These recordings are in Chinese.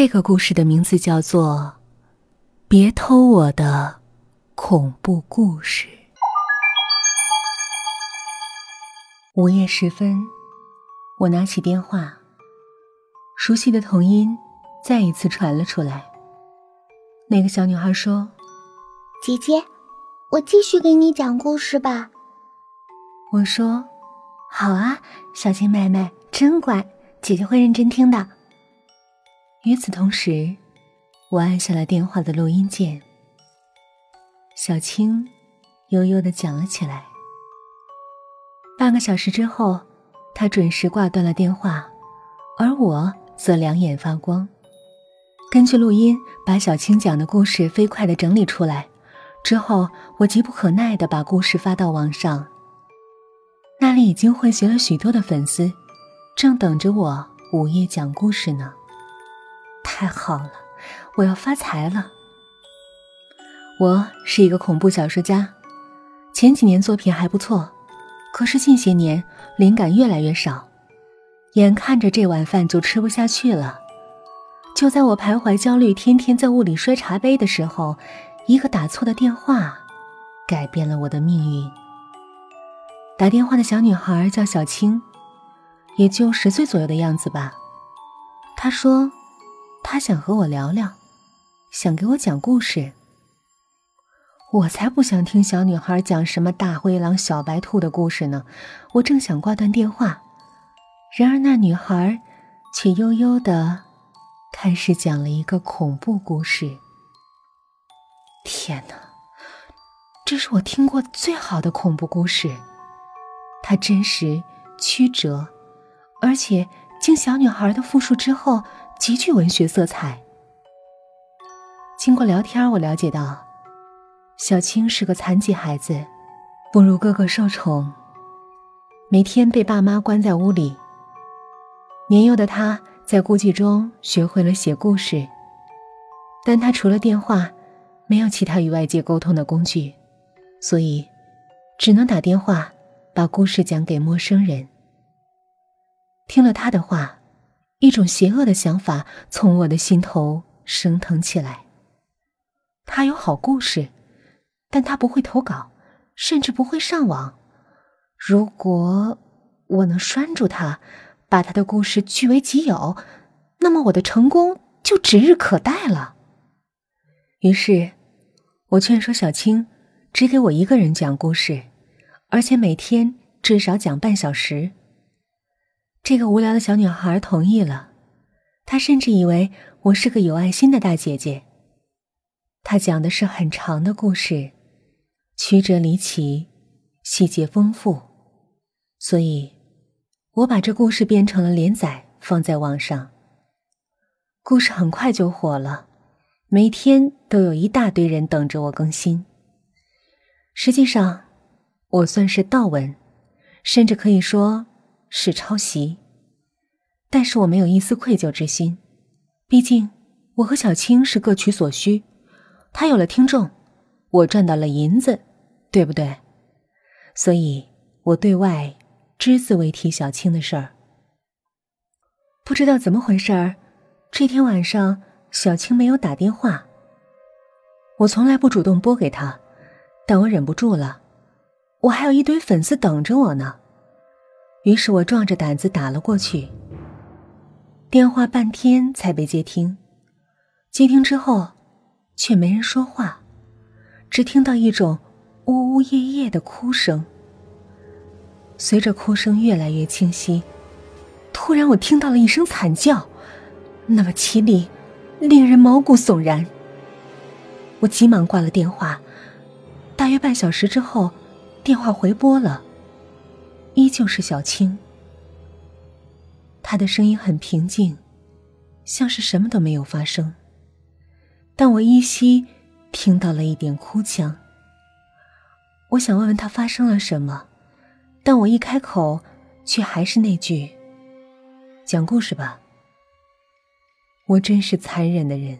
这个故事的名字叫做《别偷我的恐怖故事》。午夜时分，我拿起电话，熟悉的童音再一次传了出来。那个小女孩说：“姐姐，我继续给你讲故事吧。”我说：“好啊，小青妹妹真乖，姐姐会认真听的。”与此同时，我按下了电话的录音键。小青悠悠的讲了起来。半个小时之后，他准时挂断了电话，而我则两眼发光。根据录音，把小青讲的故事飞快的整理出来。之后，我急不可耐的把故事发到网上。那里已经汇集了许多的粉丝，正等着我午夜讲故事呢。太好了，我要发财了。我是一个恐怖小说家，前几年作品还不错，可是近些年灵感越来越少，眼看着这碗饭就吃不下去了。就在我徘徊焦虑，天天在屋里摔茶杯的时候，一个打错的电话，改变了我的命运。打电话的小女孩叫小青，也就十岁左右的样子吧。她说。他想和我聊聊，想给我讲故事。我才不想听小女孩讲什么大灰狼、小白兔的故事呢。我正想挂断电话，然而那女孩却悠悠的开始讲了一个恐怖故事。天哪，这是我听过最好的恐怖故事。它真实曲折，而且经小女孩的复述之后。极具文学色彩。经过聊天，我了解到，小青是个残疾孩子，不如哥哥受宠，每天被爸妈关在屋里。年幼的他在孤寂中学会了写故事，但他除了电话，没有其他与外界沟通的工具，所以只能打电话把故事讲给陌生人。听了他的话。一种邪恶的想法从我的心头升腾起来。他有好故事，但他不会投稿，甚至不会上网。如果我能拴住他，把他的故事据为己有，那么我的成功就指日可待了。于是，我劝说小青只给我一个人讲故事，而且每天至少讲半小时。这个无聊的小女孩同意了，她甚至以为我是个有爱心的大姐姐。她讲的是很长的故事，曲折离奇，细节丰富，所以，我把这故事编成了连载，放在网上。故事很快就火了，每天都有一大堆人等着我更新。实际上，我算是盗文，甚至可以说。是抄袭，但是我没有一丝愧疚之心，毕竟我和小青是各取所需，他有了听众，我赚到了银子，对不对？所以我对外只字未提小青的事儿。不知道怎么回事儿，这天晚上小青没有打电话。我从来不主动拨给他，但我忍不住了，我还有一堆粉丝等着我呢。于是我壮着胆子打了过去。电话半天才被接听，接听之后，却没人说话，只听到一种呜呜咽咽的哭声。随着哭声越来越清晰，突然我听到了一声惨叫，那么凄厉，令人毛骨悚然。我急忙挂了电话。大约半小时之后，电话回拨了。依旧是小青，他的声音很平静，像是什么都没有发生。但我依稀听到了一点哭腔。我想问问他发生了什么，但我一开口，却还是那句：“讲故事吧。”我真是残忍的人。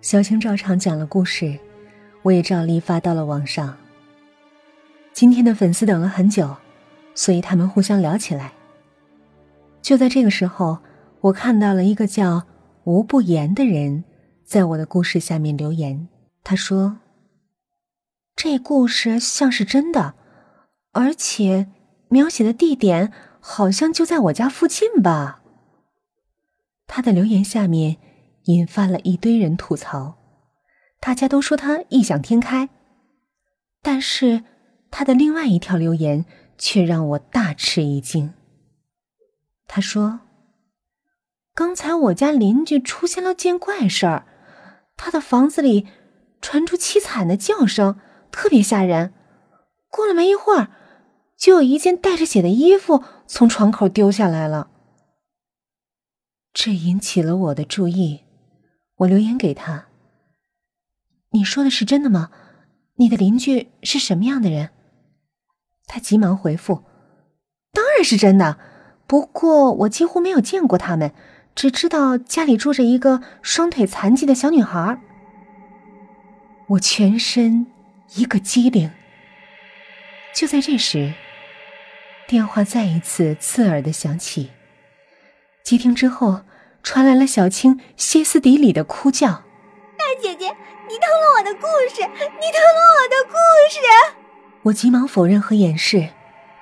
小青照常讲了故事，我也照例发到了网上。今天的粉丝等了很久，所以他们互相聊起来。就在这个时候，我看到了一个叫吴不言的人在我的故事下面留言，他说：“这故事像是真的，而且描写的地点好像就在我家附近吧。”他的留言下面引发了一堆人吐槽，大家都说他异想天开，但是他的另外一条留言却让我大吃一惊。他说：“刚才我家邻居出现了件怪事儿，他的房子里传出凄惨的叫声，特别吓人。过了没一会儿，就有一件带着血的衣服从窗口丢下来了。这引起了我的注意，我留言给他：‘你说的是真的吗？你的邻居是什么样的人？’他急忙回复：‘当然是真的。’不过我几乎没有见过他们，只知道家里住着一个双腿残疾的小女孩。我全身一个机灵。就在这时，电话再一次刺耳的响起。接听之后，传来了小青歇斯底里的哭叫：“大姐姐，你偷了我的故事！你偷了我的故事！”我急忙否认和掩饰。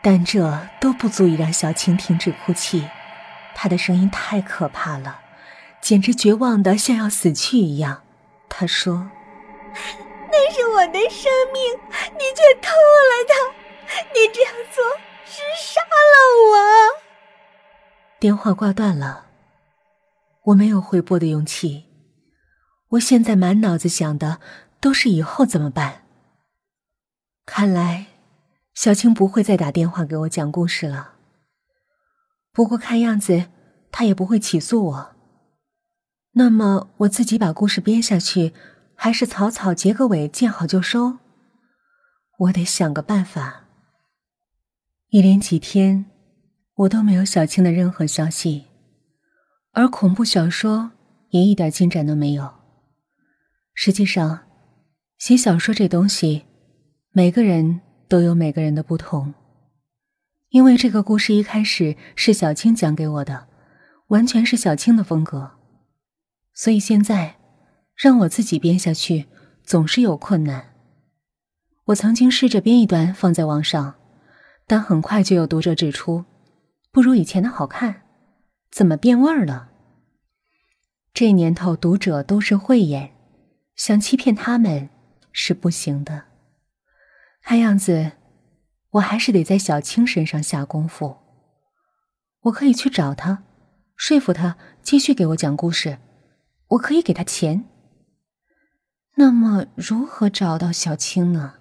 但这都不足以让小青停止哭泣，她的声音太可怕了，简直绝望的像要死去一样。她说：“那是我的生命，你却偷了它，你这样做是杀了我。”电话挂断了，我没有回拨的勇气。我现在满脑子想的都是以后怎么办。看来。小青不会再打电话给我讲故事了。不过看样子，他也不会起诉我。那么我自己把故事编下去，还是草草结个尾，见好就收？我得想个办法。一连几天，我都没有小青的任何消息，而恐怖小说也一点进展都没有。实际上，写小说这东西，每个人。都有每个人的不同，因为这个故事一开始是小青讲给我的，完全是小青的风格，所以现在让我自己编下去总是有困难。我曾经试着编一段放在网上，但很快就有读者指出，不如以前的好看，怎么变味儿了？这年头读者都是慧眼，想欺骗他们是不行的。看样子，我还是得在小青身上下功夫。我可以去找他，说服他继续给我讲故事。我可以给他钱。那么，如何找到小青呢？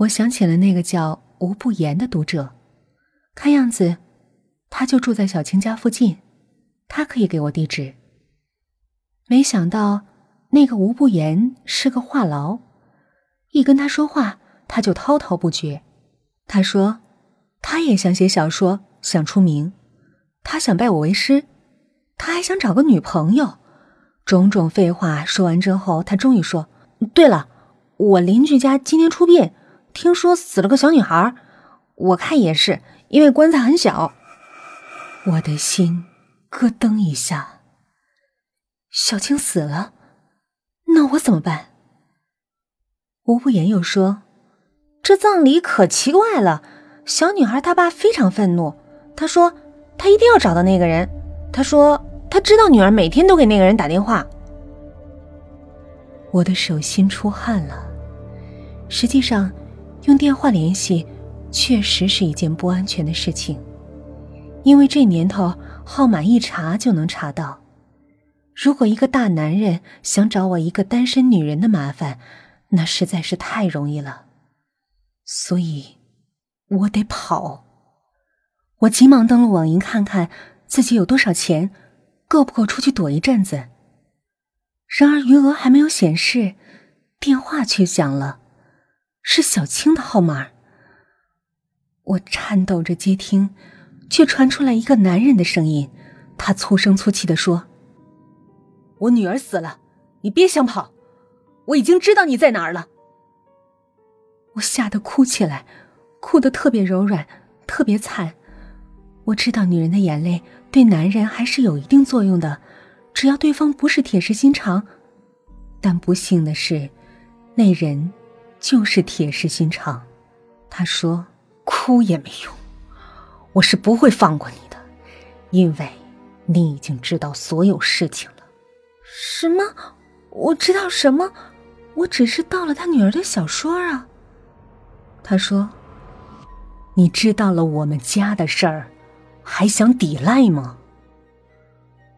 我想起了那个叫吴不言的读者，看样子他就住在小青家附近，他可以给我地址。没想到，那个吴不言是个话痨。一跟他说话，他就滔滔不绝。他说，他也想写小说，想出名，他想拜我为师，他还想找个女朋友。种种废话说完之后，他终于说：“对了，我邻居家今天出殡，听说死了个小女孩，我看也是，因为棺材很小。”我的心咯噔一下。小青死了，那我怎么办？吴不言又说：“这葬礼可奇怪了。小女孩她爸非常愤怒，他说他一定要找到那个人。他说他知道女儿每天都给那个人打电话。”我的手心出汗了。实际上，用电话联系确实是一件不安全的事情，因为这年头号码一查就能查到。如果一个大男人想找我一个单身女人的麻烦，那实在是太容易了，所以，我得跑。我急忙登录网银，看看自己有多少钱，够不够出去躲一阵子。然而余额还没有显示，电话却响了，是小青的号码。我颤抖着接听，却传出来一个男人的声音，他粗声粗气的说：“我女儿死了，你别想跑。”我已经知道你在哪儿了。我吓得哭起来，哭得特别柔软，特别惨。我知道女人的眼泪对男人还是有一定作用的，只要对方不是铁石心肠。但不幸的是，那人就是铁石心肠。他说：“哭也没用，我是不会放过你的，因为你已经知道所有事情了。”什么？我知道什么？我只是盗了他女儿的小说啊。他说：“你知道了我们家的事儿，还想抵赖吗？”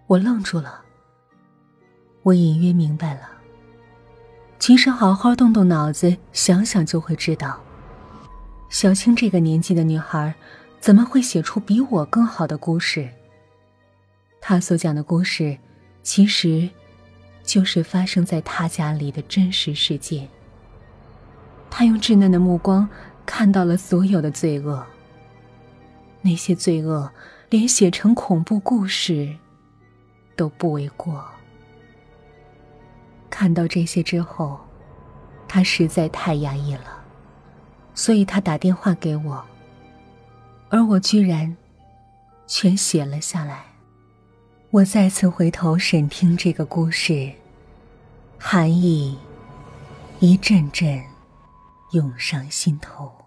我愣住了。我隐约明白了。其实好好动动脑子想想就会知道，小青这个年纪的女孩，怎么会写出比我更好的故事？她所讲的故事，其实。就是发生在他家里的真实事件。他用稚嫩的目光看到了所有的罪恶。那些罪恶，连写成恐怖故事都不为过。看到这些之后，他实在太压抑了，所以他打电话给我，而我居然全写了下来。我再次回头审听这个故事，寒意一阵阵涌上心头。